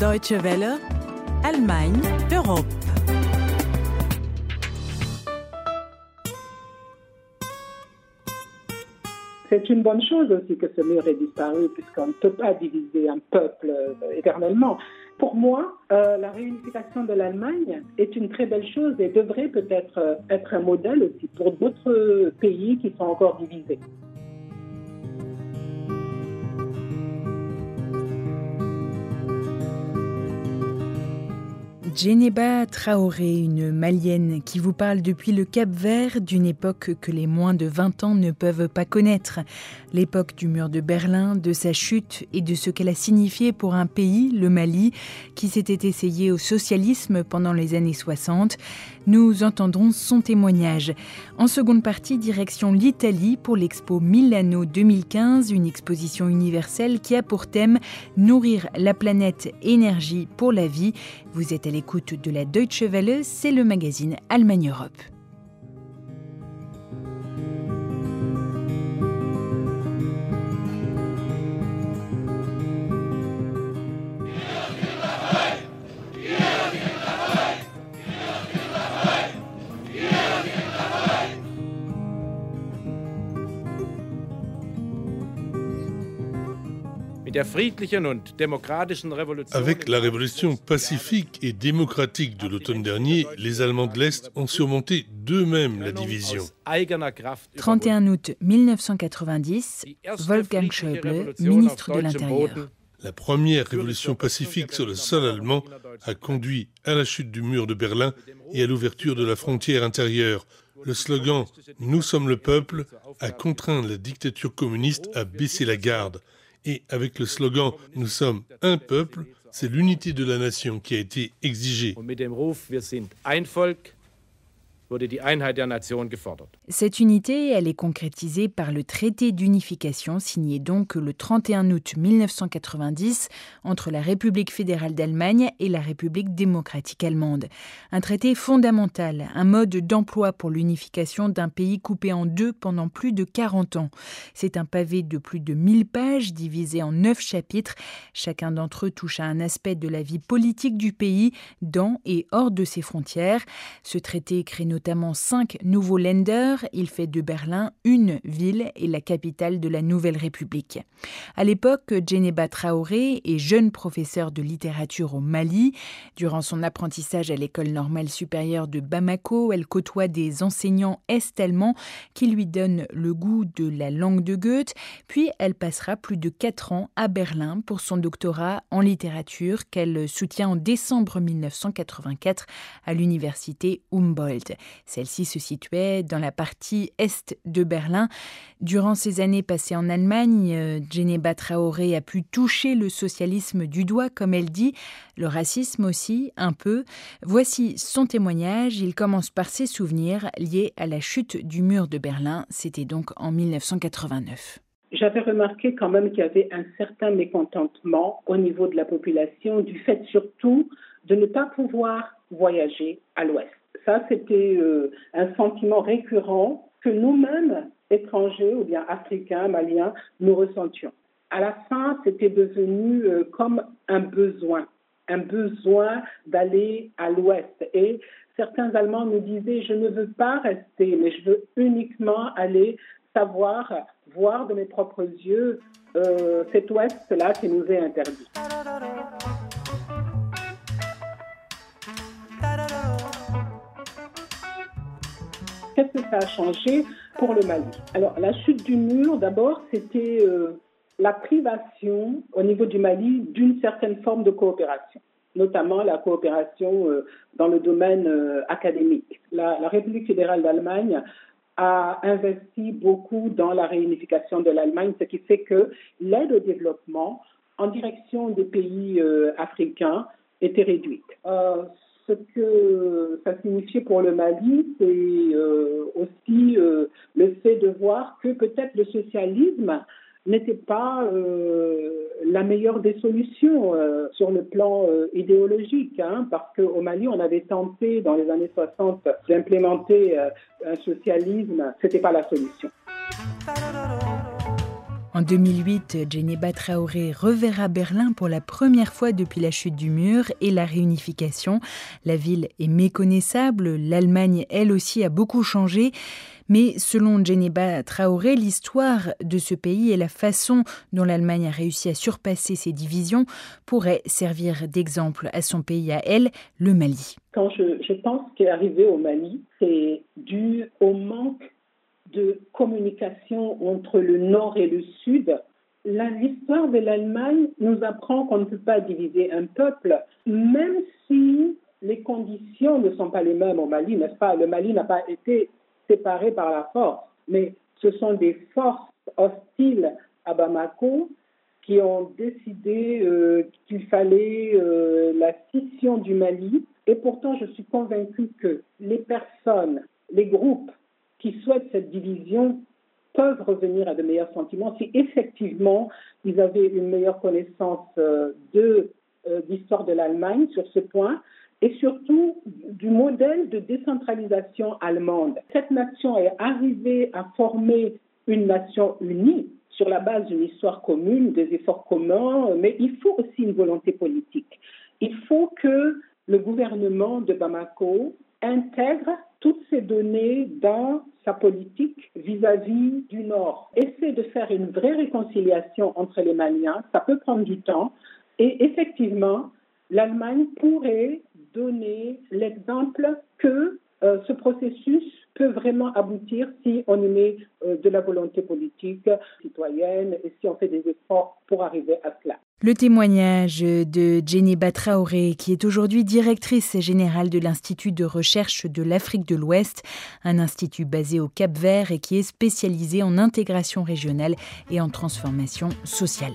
Deutsche Welle, Allemagne, Europe. C'est une bonne chose aussi que ce mur ait disparu, puisqu'on ne peut pas diviser un peuple euh, éternellement. Pour moi, euh, la réunification de l'Allemagne est une très belle chose et devrait peut-être euh, être un modèle aussi pour d'autres pays qui sont encore divisés. Djeneba Traoré, une malienne qui vous parle depuis le Cap Vert d'une époque que les moins de 20 ans ne peuvent pas connaître. L'époque du mur de Berlin, de sa chute et de ce qu'elle a signifié pour un pays, le Mali, qui s'était essayé au socialisme pendant les années 60. Nous entendrons son témoignage. En seconde partie, direction l'Italie pour l'expo Milano 2015, une exposition universelle qui a pour thème Nourrir la planète, énergie pour la vie. Vous êtes de la Deutsche Welle, c'est le magazine Allemagne Europe. Avec la révolution pacifique et démocratique de l'automne dernier, les Allemands de l'Est ont surmonté d'eux-mêmes la division. 31 août 1990, Wolfgang Schäuble, ministre de l'Intérieur. La première révolution pacifique sur le sol allemand a conduit à la chute du mur de Berlin et à l'ouverture de la frontière intérieure. Le slogan Nous sommes le peuple a contraint la dictature communiste à baisser la garde. Et avec le slogan Nous sommes un peuple, c'est l'unité de la nation qui a été exigée. Cette unité, elle est concrétisée par le traité d'unification signé donc le 31 août 1990 entre la République fédérale d'Allemagne et la République démocratique allemande. Un traité fondamental, un mode d'emploi pour l'unification d'un pays coupé en deux pendant plus de 40 ans. C'est un pavé de plus de 1000 pages divisé en neuf chapitres. Chacun d'entre eux touche à un aspect de la vie politique du pays dans et hors de ses frontières. Ce traité crée notamment cinq nouveaux lenders. Il fait de Berlin une ville et la capitale de la Nouvelle République. À l'époque, Djeneba Traoré est jeune professeur de littérature au Mali. Durant son apprentissage à l'école normale supérieure de Bamako, elle côtoie des enseignants est-allemands qui lui donnent le goût de la langue de Goethe. Puis elle passera plus de quatre ans à Berlin pour son doctorat en littérature qu'elle soutient en décembre 1984 à l'université Humboldt. Celle-ci se situait dans la partie est de Berlin. Durant ces années passées en Allemagne, Djeneba Traoré a pu toucher le socialisme du doigt, comme elle dit, le racisme aussi, un peu. Voici son témoignage. Il commence par ses souvenirs liés à la chute du mur de Berlin. C'était donc en 1989. J'avais remarqué quand même qu'il y avait un certain mécontentement au niveau de la population, du fait surtout de ne pas pouvoir voyager à l'ouest. Ça, c'était euh, un sentiment récurrent que nous-mêmes, étrangers ou bien africains, maliens, nous ressentions. À la fin, c'était devenu euh, comme un besoin, un besoin d'aller à l'ouest. Et certains Allemands nous disaient, je ne veux pas rester, mais je veux uniquement aller savoir, voir de mes propres yeux euh, cet ouest-là qui nous est interdit. Qu'est-ce que ça a changé pour le Mali Alors, la chute du mur, d'abord, c'était euh, la privation au niveau du Mali d'une certaine forme de coopération notamment la coopération euh, dans le domaine euh, académique. La, République fédérale d'Allemagne a investi beaucoup dans la réunification de l'Allemagne, ce qui fait que l'aide au développement en direction des pays africains était réduite. Que ça signifiait pour le Mali, c'est euh, aussi euh, le fait de voir que peut-être le socialisme n'était pas euh, la meilleure des solutions sur le plan idéologique, hein, parce qu'au Mali, on avait tenté dans les années 60 d'implémenter un socialisme, c'était pas la solution. En 2008, Djeneba Traoré reverra Berlin pour la première fois depuis la chute du mur et la réunification. La ville est méconnaissable, l'Allemagne elle aussi a beaucoup changé. Mais selon Djeneba Traoré, l'histoire de ce pays et la façon dont l'Allemagne a réussi à surpasser ses divisions pourraient servir d'exemple à son pays à elle, le Mali. Quand je, je pense qu'est arrivé au Mali, c'est dû au manque de communication entre le nord et le sud, l'histoire de l'Allemagne nous apprend qu'on ne peut pas diviser un peuple, même si les conditions ne sont pas les mêmes au Mali, n'est-ce pas? Le Mali n'a pas été séparé par la force, mais ce sont des forces hostiles à Bamako qui ont décidé euh, qu'il fallait euh, la scission du Mali. Et pourtant, je suis convaincue que les personnes, les groupes qui souhaitent cette division peuvent revenir à de meilleurs sentiments si effectivement ils avaient une meilleure connaissance euh, de euh, l'histoire de l'Allemagne sur ce point et surtout du modèle de décentralisation allemande. Cette nation est arrivée à former une nation unie sur la base d'une histoire commune, des efforts communs, mais il faut aussi une volonté politique. Il faut que le gouvernement de Bamako intègre toutes ces données dans sa politique vis-à-vis du Nord. Essaie de faire une vraie réconciliation entre les Maliens, ça peut prendre du temps. Et effectivement, l'Allemagne pourrait donner l'exemple que euh, ce processus peut vraiment aboutir si on y met euh, de la volonté politique citoyenne et si on fait des efforts pour arriver à cela. Le témoignage de Jenny Traoré, qui est aujourd'hui directrice générale de l'Institut de recherche de l'Afrique de l'Ouest, un institut basé au Cap Vert et qui est spécialisé en intégration régionale et en transformation sociale.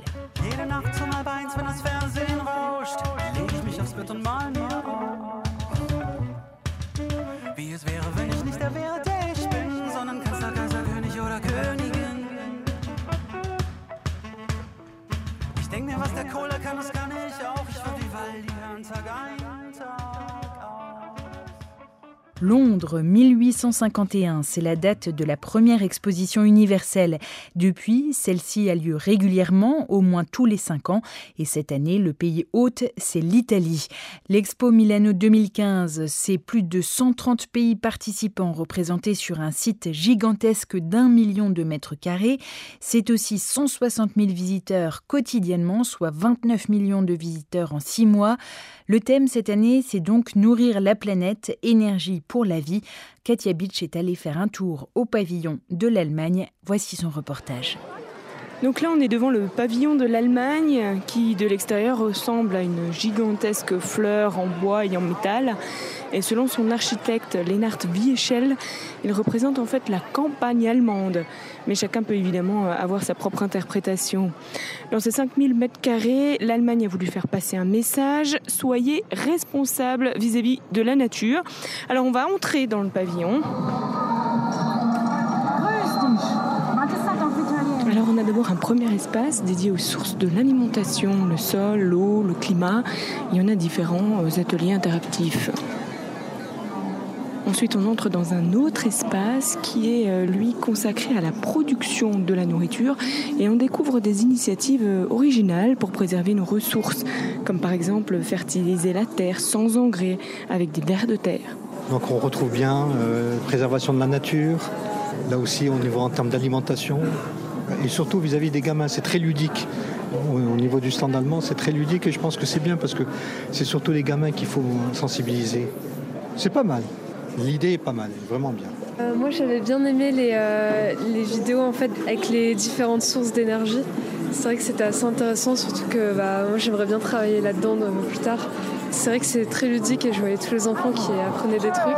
Londres 1851, c'est la date de la première exposition universelle. Depuis, celle-ci a lieu régulièrement, au moins tous les cinq ans, et cette année, le pays hôte, c'est l'Italie. L'Expo Milano 2015, c'est plus de 130 pays participants représentés sur un site gigantesque d'un million de mètres carrés. C'est aussi 160 000 visiteurs quotidiennement, soit 29 millions de visiteurs en six mois. Le thème cette année, c'est donc nourrir la planète, énergie pour la vie. Katia Beach est allée faire un tour au pavillon de l'Allemagne. Voici son reportage. Donc là, on est devant le pavillon de l'Allemagne qui, de l'extérieur, ressemble à une gigantesque fleur en bois et en métal. Et selon son architecte Lennart Wieschel, il représente en fait la campagne allemande. Mais chacun peut évidemment avoir sa propre interprétation. Dans ces 5000 mètres carrés, l'Allemagne a voulu faire passer un message soyez responsables vis-à-vis de la nature. Alors on va entrer dans le pavillon. On a d'abord un premier espace dédié aux sources de l'alimentation, le sol, l'eau, le climat. Il y en a différents euh, ateliers interactifs. Ensuite, on entre dans un autre espace qui est, euh, lui, consacré à la production de la nourriture et on découvre des initiatives euh, originales pour préserver nos ressources, comme par exemple fertiliser la terre sans engrais avec des vers de terre. Donc on retrouve bien euh, préservation de la nature, là aussi au niveau en termes d'alimentation, et surtout vis-à-vis des gamins, c'est très ludique. Au niveau du stand allemand, c'est très ludique et je pense que c'est bien parce que c'est surtout les gamins qu'il faut sensibiliser. C'est pas mal. L'idée est pas mal, vraiment bien. Euh, moi, j'avais bien aimé les, euh, les, vidéos en fait avec les différentes sources d'énergie. C'est vrai que c'était assez intéressant, surtout que bah, moi, j'aimerais bien travailler là-dedans plus tard. C'est vrai que c'est très ludique et je voyais tous les enfants qui apprenaient des trucs.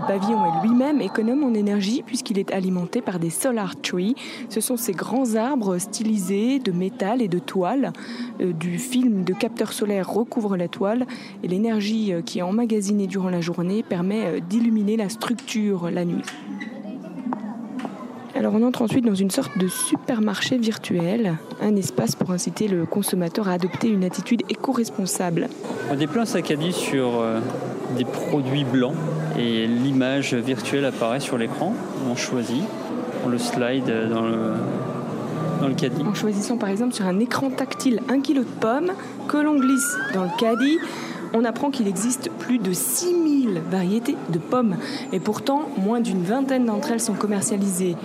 Le pavillon est lui-même économe en énergie puisqu'il est alimenté par des solar trees. Ce sont ces grands arbres stylisés de métal et de toile. Euh, du film de capteur solaire recouvre la toile et l'énergie euh, qui est emmagasinée durant la journée permet euh, d'illuminer la structure la nuit. Alors on entre ensuite dans une sorte de supermarché virtuel, un espace pour inciter le consommateur à adopter une attitude éco-responsable. On déploie un sac à dos sur des produits blancs et l'image virtuelle apparaît sur l'écran. On choisit, on le slide dans le, dans le caddie En choisissant par exemple sur un écran tactile un kilo de pommes que l'on glisse dans le caddie, on apprend qu'il existe plus de 6000 variétés de pommes et pourtant moins d'une vingtaine d'entre elles sont commercialisées.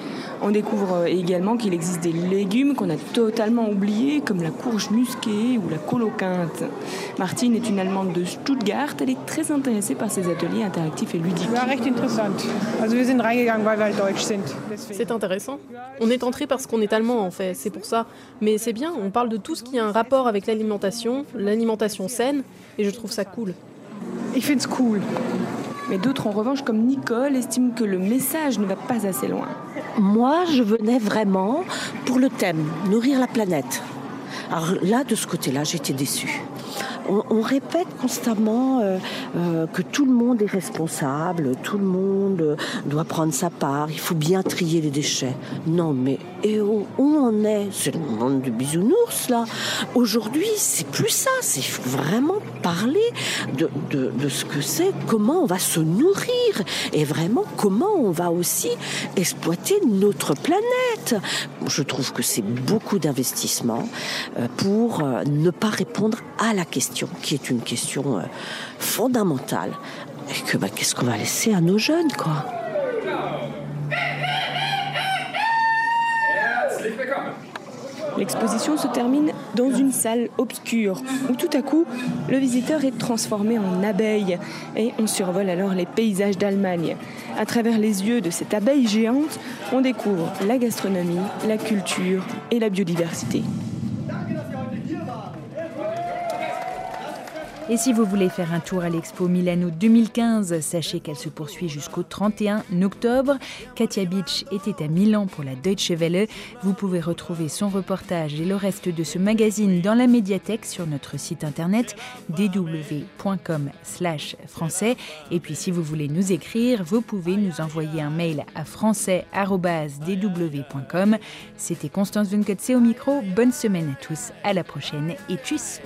On découvre également qu'il existe des légumes qu'on a totalement oubliés comme la courge musquée ou la coloquinte. Martine est une Allemande de Stuttgart, elle est très intéressée par ces ateliers interactifs et ludiques. C'est intéressant. On est entré parce qu'on est allemand en fait, c'est pour ça. Mais c'est bien, on parle de tout ce qui a un rapport avec l'alimentation, l'alimentation saine, et je trouve ça cool. Ich find's cool. Mais d'autres, en revanche, comme Nicole, estiment que le message ne va pas assez loin. Moi, je venais vraiment pour le thème, nourrir la planète. Alors là, de ce côté-là, j'étais déçue on, répète constamment euh, euh, que tout le monde est responsable, tout le monde doit prendre sa part, il faut bien trier les déchets. Non, mais où, où on est? C'est le monde du bisounours, là. Aujourd'hui, c'est plus ça, c'est vraiment parler de, de, de ce que c'est, comment on va se nourrir et vraiment comment on va aussi exploiter notre planète. Je trouve que c'est beaucoup d'investissement euh, pour ne pas répondre à la question, qui est une question euh, fondamentale. Et que bah, qu'est-ce qu'on va laisser à nos jeunes, quoi? L'exposition se termine dans une salle obscure où tout à coup le visiteur est transformé en abeille et on survole alors les paysages d'Allemagne. À travers les yeux de cette abeille géante, on découvre la gastronomie, la culture et la biodiversité. Et si vous voulez faire un tour à l'expo Milano 2015, sachez qu'elle se poursuit jusqu'au 31 octobre. Katia Beach était à Milan pour la Deutsche Welle. Vous pouvez retrouver son reportage et le reste de ce magazine dans la médiathèque sur notre site internet dw.com/français. Et puis si vous voulez nous écrire, vous pouvez nous envoyer un mail à français@dw.com. C'était Constance Vunketse au micro. Bonne semaine à tous. À la prochaine et tchuss.